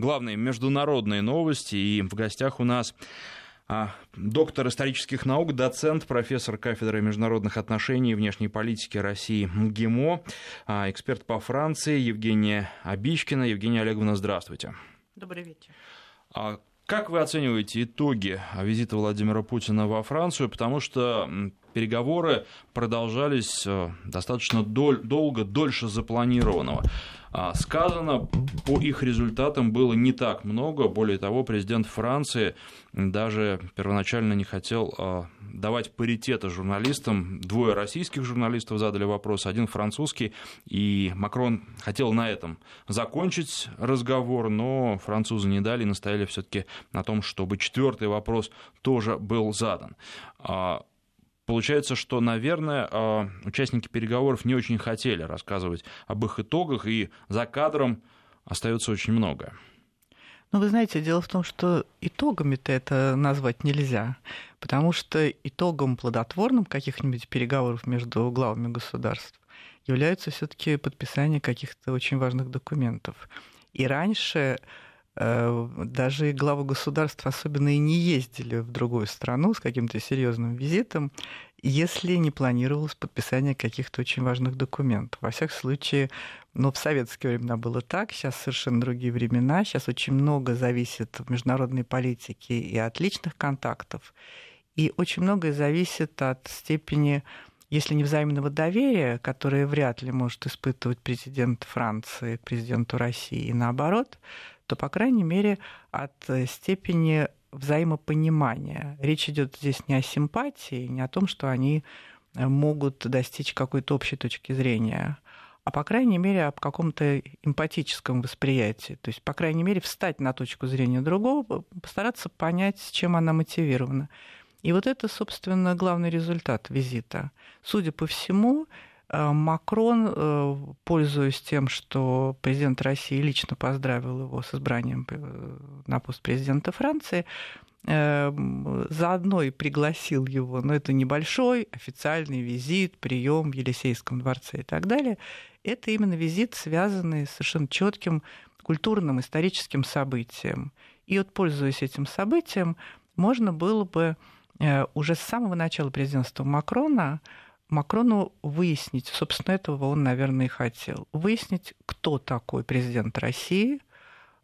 главные международные новости. И в гостях у нас а, доктор исторических наук, доцент, профессор кафедры международных отношений и внешней политики России МГИМО, а, эксперт по Франции Евгения Обичкина. Евгения Олеговна, здравствуйте. Добрый вечер. А, как вы оцениваете итоги визита Владимира Путина во Францию? Потому что переговоры продолжались э, достаточно долго, дольше запланированного. А, сказано, по их результатам было не так много. Более того, президент Франции даже первоначально не хотел а, давать паритета журналистам. Двое российских журналистов задали вопрос, один французский. И Макрон хотел на этом закончить разговор, но французы не дали настояли все-таки на том, чтобы четвертый вопрос тоже был задан. Получается, что, наверное, а, участники переговоров не очень хотели рассказывать об их итогах, и за кадром остается очень много. Ну, вы знаете, дело в том, что итогами-то это назвать нельзя, потому что итогом плодотворным каких-нибудь переговоров между главами государств является все-таки подписание каких-то очень важных документов. И раньше даже главы государств особенно и не ездили в другую страну с каким-то серьезным визитом, если не планировалось подписание каких-то очень важных документов. Во всяком случае, ну, в советские времена было так, сейчас совершенно другие времена, сейчас очень много зависит в международной политике и от личных контактов, и очень многое зависит от степени если не взаимного доверия, которое вряд ли может испытывать президент Франции президенту России и наоборот, то, по крайней мере, от э, степени взаимопонимания. Речь идет здесь не о симпатии, не о том, что они э, могут достичь какой-то общей точки зрения, а по крайней мере об каком-то эмпатическом восприятии. То есть, по крайней мере, встать на точку зрения другого, постараться понять, с чем она мотивирована. И вот это, собственно, главный результат визита. Судя по всему, Макрон, э, пользуясь тем, что президент России лично поздравил его с избранием э, на пост президента Франции, заодно и пригласил его, но это небольшой официальный визит, прием в Елисейском дворце и так далее. Это именно визит, связанный с совершенно четким культурным, историческим событием. И вот, пользуясь этим событием, можно было бы уже с самого начала президентства Макрона Макрону выяснить, собственно, этого он, наверное, и хотел, выяснить, кто такой президент России,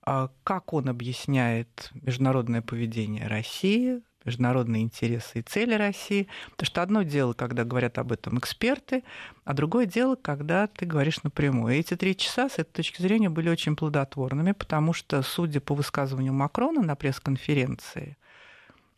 а, как он объясняет международное поведение России, международные интересы и цели России. Потому что одно дело, когда говорят об этом эксперты, а другое дело, когда ты говоришь напрямую. И эти три часа с этой точки зрения были очень плодотворными, потому что, судя по высказыванию Макрона на пресс-конференции,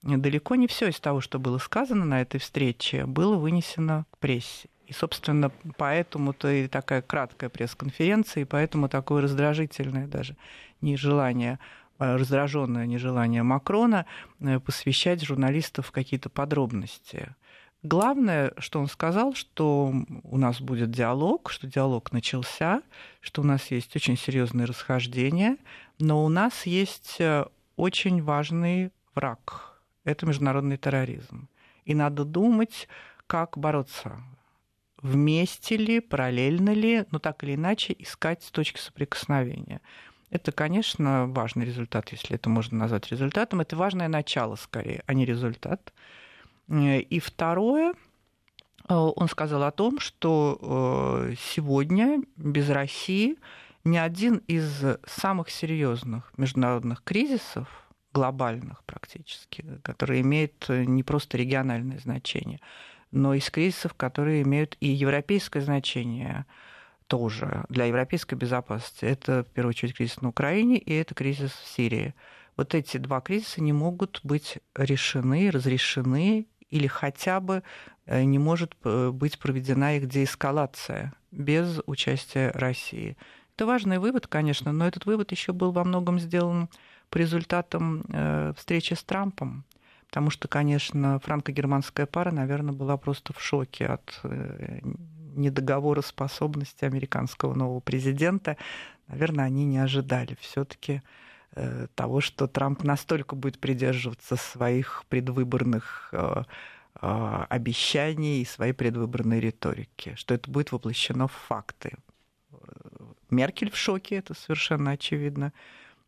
далеко не все из того, что было сказано на этой встрече, было вынесено к прессе. И, собственно, поэтому-то и такая краткая пресс-конференция, и поэтому такое раздражительное даже нежелание а, раздраженное нежелание Макрона э, посвящать журналистов какие-то подробности. Главное, что он сказал, что у нас будет диалог, что диалог начался, что у нас есть очень серьезные расхождения, но у нас есть э, очень важный враг это международный терроризм. И надо думать, как бороться. Вместе ли, параллельно ли, но так или иначе искать точки соприкосновения. Это, конечно, важный результат, если это можно назвать результатом. Это важное начало, скорее, а не результат. И второе, он сказал о том, что э, сегодня без России ни один из самых серьезных международных кризисов глобальных практически, которые имеют э, не просто региональное значение, но из кризисов, которые имеют и европейское значение тоже для европейской безопасности. Это, в первую очередь, кризис на Украине и это кризис в Сирии. Вот эти два кризиса не могут быть решены, разрешены или хотя бы э, не может э, быть проведена их деэскалация без участия России. Это важный вывод, конечно, но этот вывод еще был во многом сделан по результатам э, встречи с Трампом. Потому что, конечно, франко-германская пара, наверное, была просто в шоке от э, недоговороспособности американского нового президента. Наверное, они не ожидали все-таки э, того, что Трамп настолько будет придерживаться своих предвыборных обещаний и своей предвыборной риторики, что это будет воплощено в факты. Меркель в шоке, это совершенно очевидно.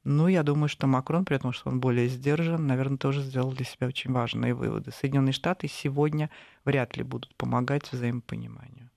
Ну, я думаю, что Макрон, при том, что он более сдержан, наверное, тоже сделал для себя очень важные выводы. Соединенные Штаты сегодня вряд ли будут помогать взаимопониманию.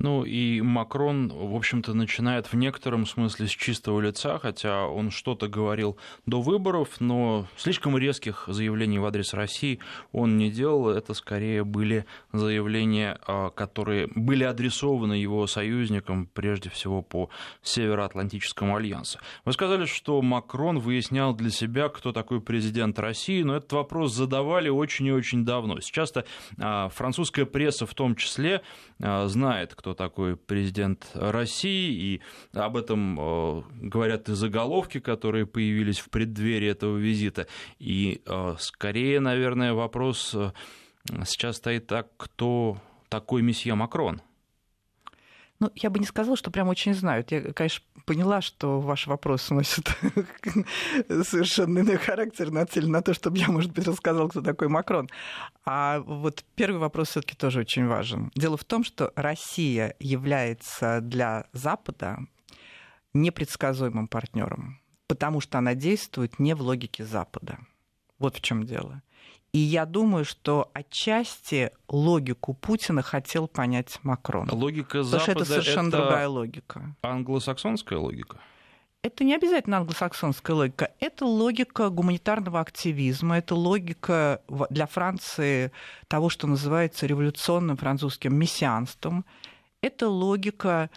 Ну и Макрон, в общем-то, начинает в некотором смысле с чистого лица, хотя он что-то говорил до выборов, но слишком резких заявлений в адрес России он не делал. Это скорее были заявления, а, которые были адресованы его союзникам, прежде всего по Североатлантическому альянсу. Вы сказали, что Макрон выяснял для себя, кто такой президент России, но этот вопрос задавали очень и очень давно. Сейчас-то а, французская пресса в том числе а, знает, кто кто такой президент России, и об этом э, говорят и заголовки, которые появились в преддверии этого визита. И э, скорее, наверное, вопрос э, сейчас стоит так, кто такой месье Макрон – ну, я бы не сказала, что прям очень знают. Я, конечно, поняла, что ваш вопрос носит совершенно иной характер, нацелен на то, чтобы я, может быть, рассказал, кто такой Макрон. А вот первый вопрос все таки тоже очень важен. Дело в том, что Россия является для Запада непредсказуемым партнером, потому что она действует не в логике Запада. Вот в чем дело. И я думаю, что отчасти логику Путина хотел понять Макрон. Логика Запада Потому что это совершенно это другая логика. Англосаксонская логика? Это не обязательно англосаксонская логика, это логика гуманитарного активизма, это логика для Франции того, что называется революционным французским мессианством, это логика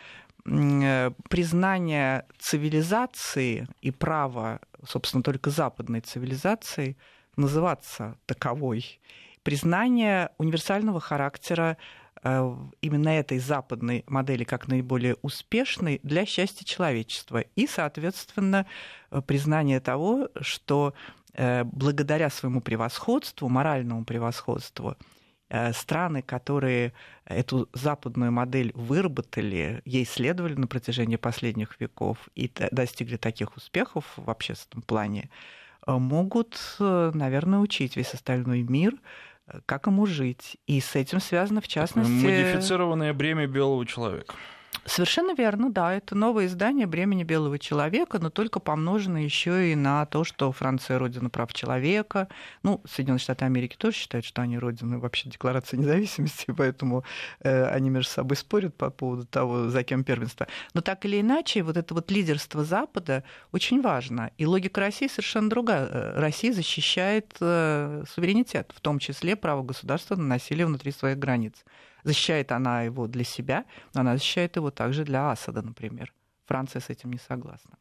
э, признания цивилизации и права, собственно, только западной цивилизации – называться таковой. Признание универсального характера э, именно этой западной модели как наиболее успешной для счастья человечества. И, соответственно, э, признание того, что э, благодаря своему превосходству, моральному превосходству, страны, которые эту западную модель выработали, ей следовали на протяжении последних веков и достигли таких успехов в общественном плане, могут, э, наверное, учить весь остальной мир, э, как ему жить. И с этим связано, в частности... Модифицированное бремя белого человека. Совершенно верно, да. Это новое издание «Бремени белого человека», но только помножено еще и на то, что Франция – родина прав человека. Ну, Соединенные Штаты Америки тоже считают, что они родины вообще Декларации независимости, поэтому э, они между собой спорят по поводу того, за кем первенство. Но так или иначе, вот это вот лидерство Запада очень важно. И логика России совершенно другая. Э, Россия защищает э, суверенитет, в том числе право государства на насилие внутри своих границ. Защищает она его для себя, но она защищает его также для Асада, например. Франция с этим не согласна.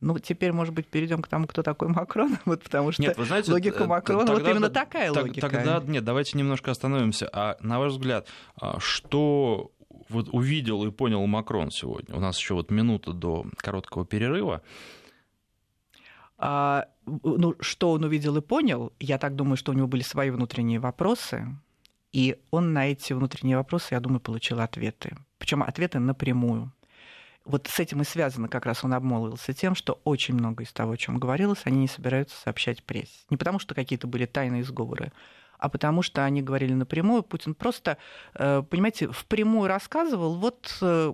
Ну, теперь, может быть, перейдем к тому, кто такой Макрон, вот потому что нет, вы знаете, логика Макрона, тогда, вот именно такая так, логика. Тогда, нет, давайте немножко остановимся. А на ваш взгляд, а, что вот увидел и понял Макрон сегодня? У нас еще вот минута до короткого перерыва. А, ну, что он увидел и понял, я так думаю, что у него были свои внутренние вопросы, и он на эти внутренние вопросы, я думаю, получил ответы. Причем ответы напрямую. Вот с этим и связано как раз он обмолвился тем, что очень много из того, о чем говорилось, они не собираются сообщать прессе. Не потому, что какие-то были тайные сговоры, а потому что они говорили напрямую. Путин просто, э, понимаете, впрямую рассказывал, вот э,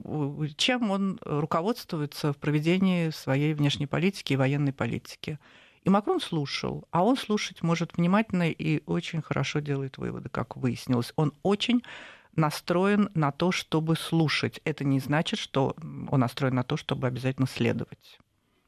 чем он руководствуется в проведении своей внешней политики и военной политики. И Макрон слушал, а он слушать может внимательно и очень хорошо делает выводы, как выяснилось. Он очень настроен на то, чтобы слушать. Это не значит, что он настроен на то, чтобы обязательно следовать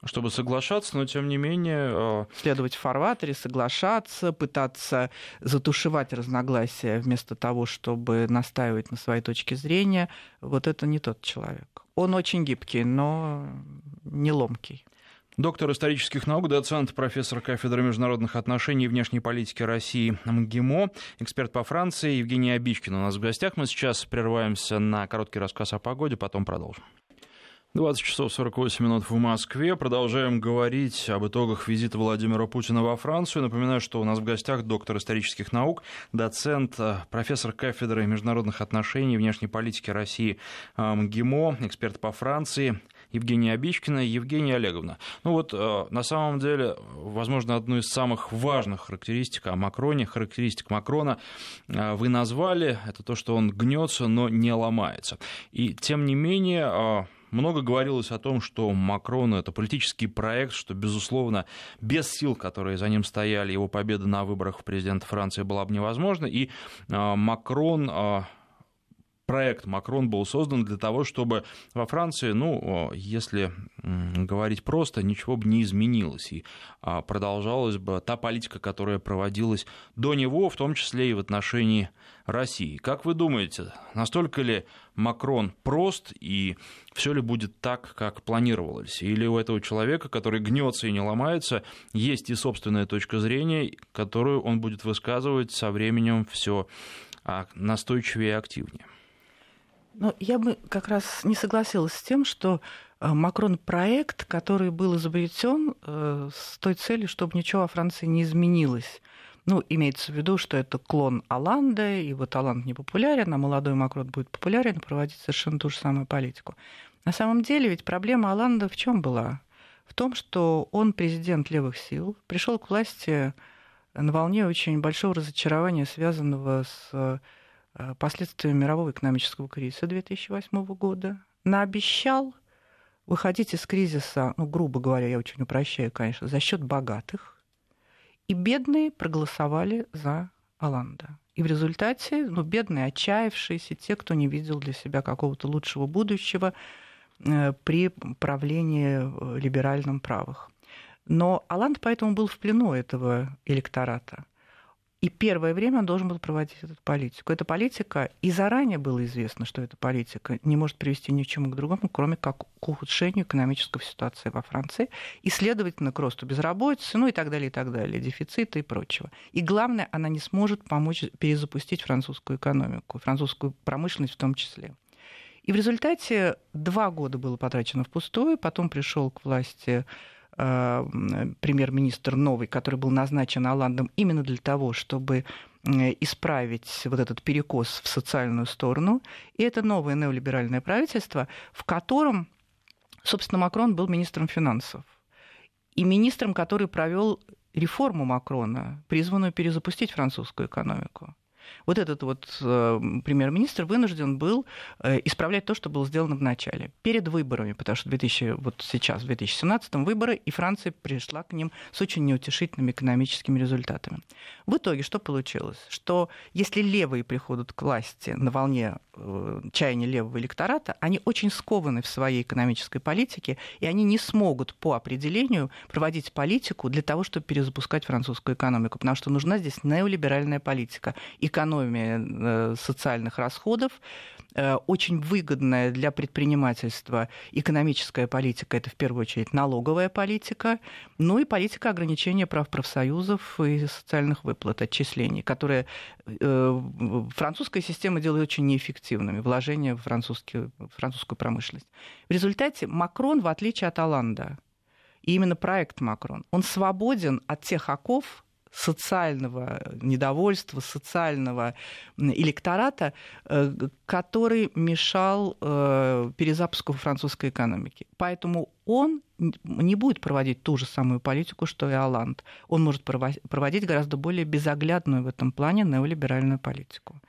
чтобы соглашаться, но тем не менее... Э, следовать в фарватере, соглашаться, пытаться затушевать разногласия вместо того, чтобы настаивать на своей точке зрения, вот это не тот человек. Он очень гибкий, но не ломкий. Доктор исторических наук, доцент, профессор кафедры международных отношений и внешней политики России МГИМО, эксперт по Франции Евгений Обичкин у нас в гостях. Мы сейчас прерываемся на короткий рассказ о погоде, потом продолжим. 20 часов 48 минут в Москве. Продолжаем говорить об итогах визита Владимира Путина во Францию. Напоминаю, что у нас в гостях доктор исторических наук, доцент, э, профессор кафедры международных отношений и внешней политики России э, МГИМО, эксперт по Франции Евгения Обичкина и Евгения Олеговна. Ну вот, э, на самом деле, возможно, одну из самых важных характеристик о Макроне, характеристик Макрона вы назвали, это то, что он гнется, но не ломается. И тем не менее, много говорилось о том, что Макрон это политический проект, что, безусловно, без сил, которые за ним стояли, его победа на выборах в президента Франции была бы невозможна. И э, Макрон э, проект Макрон был создан для того, чтобы во Франции, ну, если говорить просто, ничего бы не изменилось, и а, продолжалась бы та политика, которая проводилась до него, в том числе и в отношении России. Как вы думаете, настолько ли Макрон прост, и все ли будет так, как планировалось? Или у этого человека, который гнется и не ломается, есть и собственная точка зрения, которую он будет высказывать со временем все а, настойчивее и активнее? Ну, я бы как раз не согласилась с тем, что э, Макрон проект, который был изобретен э, с той целью, чтобы ничего во Франции не изменилось. Ну, имеется в виду, что это клон Аланда, и вот Аланд не популярен, а молодой Макрон будет популярен, проводить совершенно ту же самую политику. На самом деле ведь проблема Аланда в чем была? В том, что он президент левых сил, пришел к власти на волне очень большого разочарования, связанного с Э, последствиями мирового экономического кризиса 2008 года, наобещал выходить из кризиса, ну, грубо говоря, я очень упрощаю, конечно, за счет богатых, и бедные проголосовали за Оланда. И в результате, ну, бедные, отчаявшиеся, те, кто не видел для себя какого-то лучшего будущего э, при правлении э, либеральном правых. Но Оланд поэтому был в плену этого электората. И первое время он должен был проводить эту политику. Эта политика, и заранее было известно, что эта политика не может привести ни к чему к другому, кроме как к ухудшению экономической ситуации во Франции, и, следовательно, к росту безработицы, ну и так далее, и так далее, дефицита и прочего. И главное, она не сможет помочь перезапустить французскую экономику, французскую промышленность в том числе. И в результате два года было потрачено впустую, потом пришел к власти премьер-министр новый, который был назначен Оландом именно для того, чтобы исправить вот этот перекос в социальную сторону. И это новое неолиберальное правительство, в котором, собственно, Макрон был министром финансов. И министром, который провел реформу Макрона, призванную перезапустить французскую экономику. Вот этот вот э, премьер-министр вынужден был э, исправлять то, что было сделано в начале, перед выборами, потому что 2000, вот сейчас, в 2017 выборы, и Франция пришла к ним с очень неутешительными экономическими результатами. В итоге что получилось? Что если левые приходят к власти на волне э, чаяния левого электората, они очень скованы в своей экономической политике, и они не смогут по определению проводить политику для того, чтобы перезапускать французскую экономику, потому что нужна здесь неолиберальная политика. И экономия э, социальных расходов, э, очень выгодная для предпринимательства экономическая политика, это в первую очередь налоговая политика, ну и политика ограничения прав профсоюзов и социальных выплат, отчислений, которые э, французская система делает очень неэффективными, вложения в, французскую, французскую промышленность. В результате Макрон, в отличие от Оланда, и именно проект Макрон, он свободен от тех оков, социального недовольства, социального электората, э, который мешал э, перезапуску французской экономики. Поэтому он не будет проводить ту же самую политику, что и Оланд. Он может проводить гораздо более безоглядную в этом плане неолиберальную политику.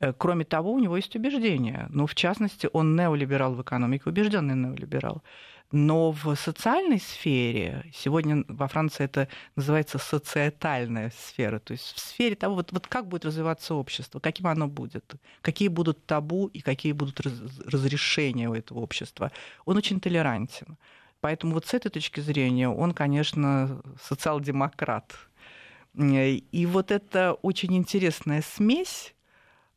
Э, кроме того, у него есть убеждения. Ну, в частности, он неолиберал в экономике, убежденный неолиберал. Но в социальной сфере, сегодня во Франции это называется социетальная сфера, то есть в сфере того, вот, вот как будет развиваться общество, каким оно будет, какие будут табу и какие будут раз, разрешения у этого общества, он очень толерантен. Поэтому вот с этой точки зрения он, конечно, социал-демократ. И вот это очень интересная смесь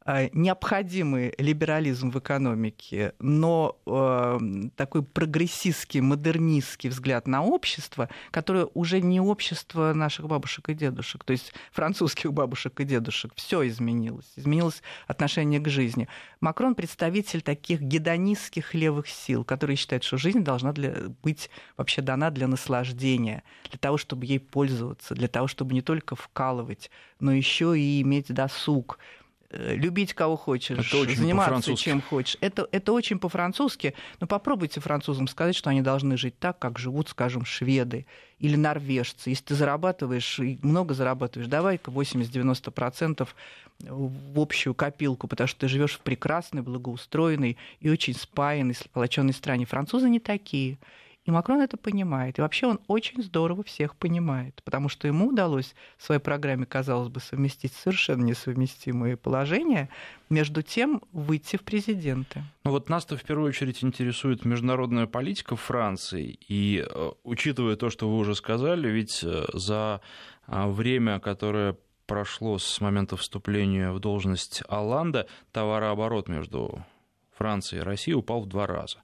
необходимый либерализм в экономике, но э, такой прогрессистский, модернистский взгляд на общество, которое уже не общество наших бабушек и дедушек, то есть французских бабушек и дедушек, все изменилось, изменилось отношение к жизни. Макрон представитель таких гедонистских левых сил, которые считают, что жизнь должна для, быть вообще дана для наслаждения, для того, чтобы ей пользоваться, для того, чтобы не только вкалывать, но еще и иметь досуг, Э, любить кого хочешь, заниматься чем хочешь. Это, это очень по-французски. Но попробуйте французам сказать, что они должны жить так, как живут, скажем, шведы или норвежцы. Если ты зарабатываешь и много зарабатываешь, давай-ка 80-90% в общую копилку, потому что ты живешь в прекрасной, благоустроенной и очень спаянной, сплоченной стране. Французы не такие. И Макрон это понимает. И вообще он очень здорово всех понимает, потому что ему удалось в своей программе, казалось бы, совместить совершенно несовместимые положения, между тем выйти в президенты. Ну вот нас-то в первую очередь интересует международная политика Франции. И э, учитывая то, что вы уже сказали, ведь э, за а, время, которое прошло с момента вступления в должность Алланда, товарооборот между Францией и Россией упал в два раза.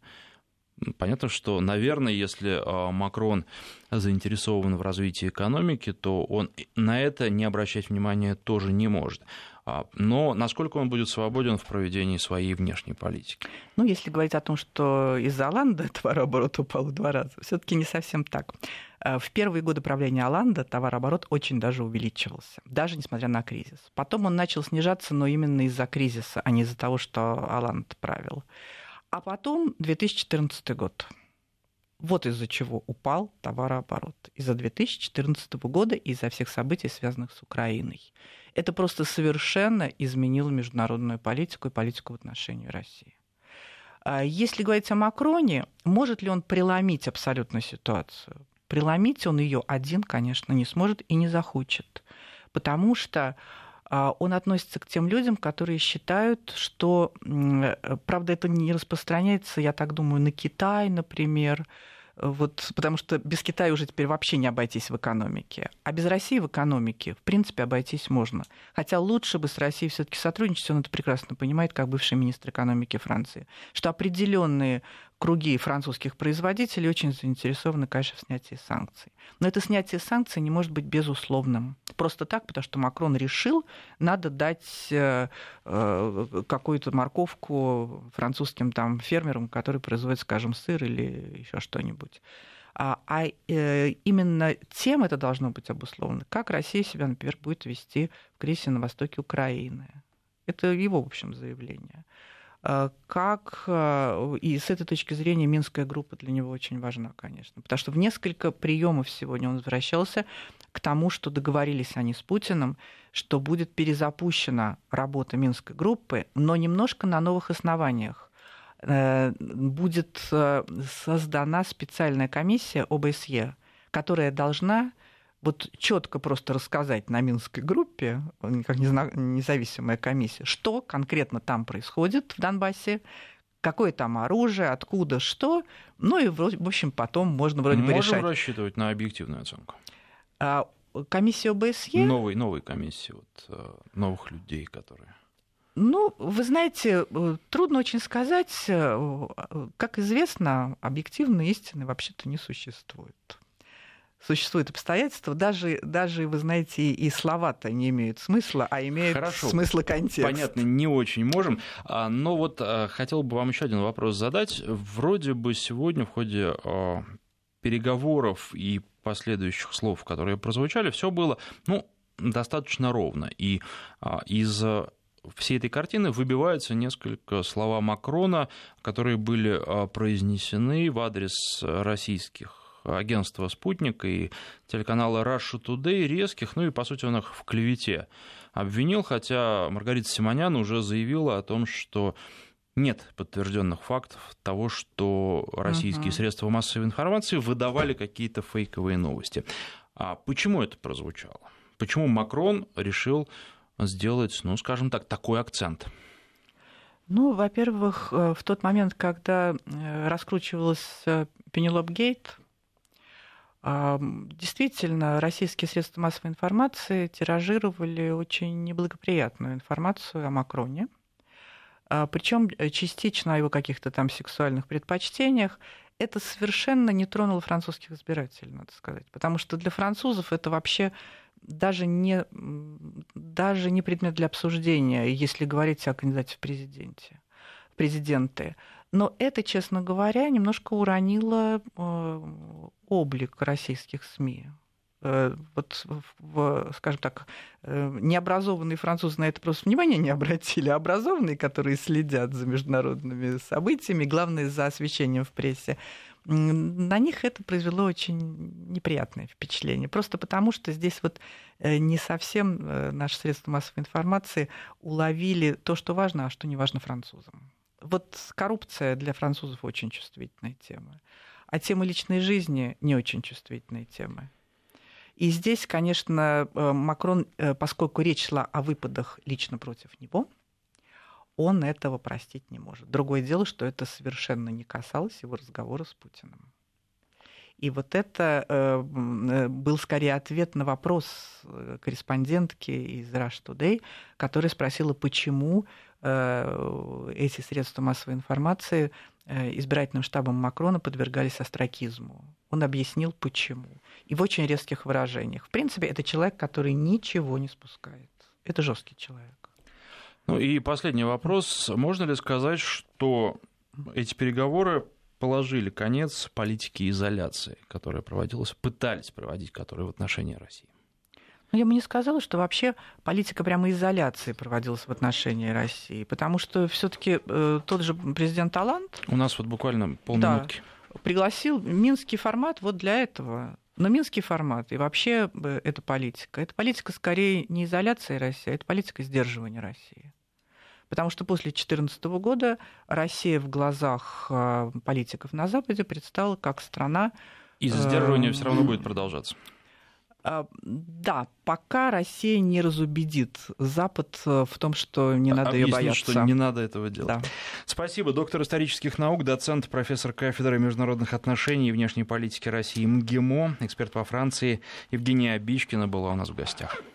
Понятно, что, наверное, если а, Макрон заинтересован в развитии экономики, то он на это не обращать внимания тоже не может. А, но насколько он будет свободен в проведении своей внешней политики? Ну, если говорить о том, что из-за Оланда товарооборот упал в два раза, все таки не совсем так. А, в первые годы правления Оланда товарооборот очень даже увеличивался, даже несмотря на кризис. Потом он начал снижаться, но именно из-за кризиса, а не из-за того, что Оланд правил. А потом 2014 год. Вот из-за чего упал товарооборот. Из-за 2014 года и из-за всех событий, связанных с Украиной. Это просто совершенно изменило международную политику и политику в отношении России. А если говорить о Макроне, может ли он преломить абсолютно ситуацию? Преломить он ее один, конечно, не сможет и не захочет. Потому что он относится к тем людям, которые считают, что, э, правда, это не распространяется, я так думаю, на Китай, например, вот, потому что без Китая уже теперь вообще не обойтись в экономике. А без России в экономике, в принципе, обойтись можно. Хотя лучше бы с Россией все-таки сотрудничать, он это прекрасно понимает, как бывший министр экономики Франции, что определенные круги французских производителей очень заинтересованы, конечно, в снятии санкций. Но это снятие санкций не может быть безусловным. Просто так, потому что Макрон решил, надо дать э, э, какую-то морковку французским там, фермерам, которые производят, скажем, сыр или еще что-нибудь. А, а э, именно тем это должно быть обусловлено. Как Россия себя, например, будет вести в кризисе на востоке Украины. Это его, в общем, заявление. Э, как, э, и с этой точки зрения Минская группа для него очень важна, конечно, потому что в несколько приемов сегодня он возвращался к тому, что договорились они с Путиным, что будет перезапущена работа Минской группы, но немножко на новых основаниях. Э, будет создана специальная комиссия ОБСЕ, которая должна вот четко просто рассказать на Минской группе, как независимая комиссия, что конкретно там происходит в Донбассе, какое там оружие, откуда, что. Ну и, в общем, потом можно вроде Можем бы решать. Можем рассчитывать на объективную оценку. А, комиссия ОБСЕ... Новой, новой комиссии, вот, э, новых людей, которые... Ну, вы знаете, э, трудно очень сказать. Э, как известно, объективной истины вообще-то не существует существуют обстоятельства, даже, даже вы знаете, и слова-то не имеют смысла, а имеют Хорошо. смысл контекст. Понятно, не очень можем. А, но вот а, хотел бы вам еще один вопрос задать. Вроде бы сегодня в ходе а, переговоров и последующих слов, которые прозвучали, все было, ну, достаточно ровно. И из всей этой картины выбиваются несколько слова Макрона, которые были произнесены в адрес российских агентства «Спутник» и телеканала Russia Today резких, ну и, по сути, он их в клевете обвинил, хотя Маргарита Симонян уже заявила о том, что нет подтвержденных фактов того, что российские uh-huh. средства массовой информации выдавали какие-то фейковые новости. А почему это прозвучало? Почему Макрон решил сделать, ну, скажем так, такой акцент? Ну, во-первых, э, в тот момент, когда э, раскручивалась э, Пенелоп Гейт, Действительно, российские средства массовой информации тиражировали очень неблагоприятную информацию о Макроне, а, причем частично о его каких-то там сексуальных предпочтениях. Это совершенно не тронуло французских избирателей, надо сказать, потому что для французов это вообще даже не, даже не предмет для обсуждения, если говорить о кандидате в президенте, в президенты. Но это, честно говоря, немножко уронило э, облик российских СМИ. Э, вот, скажем так, э, необразованные французы на это просто внимания не обратили, а образованные, которые следят за международными событиями, главное, за освещением в прессе, на них это произвело очень неприятное впечатление. Просто потому, что здесь вот не совсем наши средства массовой информации уловили то, что важно, а что не важно французам. Вот коррупция для французов очень чувствительная тема, а тема личной жизни не очень чувствительная тема. И здесь, конечно, э, Макрон, поскольку речь шла о выпадах лично против него, он этого простить не может. Другое дело, что это совершенно не касалось его разговора с Путиным. И вот это э, э был скорее ответ на вопрос э, корреспондентки из Rush Today, которая спросила, почему э, эти средства массовой информации э, избирательным штабом Макрона подвергались остракизму. Он объяснил, почему. И в очень резких выражениях. В принципе, это человек, который ничего не спускает. Это жесткий человек. Ну и последний вопрос. Можно ли сказать, что эти переговоры положили конец политике изоляции, которая проводилась, пытались проводить, которая в отношении России? Я бы не сказала, что вообще политика прямо изоляции проводилась в отношении России, потому что все-таки э, тот же президент Талант... У нас вот буквально полминутки. Да, пригласил Минский формат вот для этого. Но Минский формат и вообще э, эта политика, это политика скорее не изоляции России, а это политика сдерживания России. Потому что после 2014 года Россия в глазах а, политиков на Западе предстала как страна... И сдерживание все равно будет продолжаться. А, да, пока Россия не разубедит Запад э, в том, что не надо Объяснит, ее бояться. что не надо этого делать. Да. Спасибо. Доктор исторических наук, доцент, профессор кафедры международных отношений и внешней политики России МГИМО, эксперт по Франции Евгения Обичкина была у нас в гостях.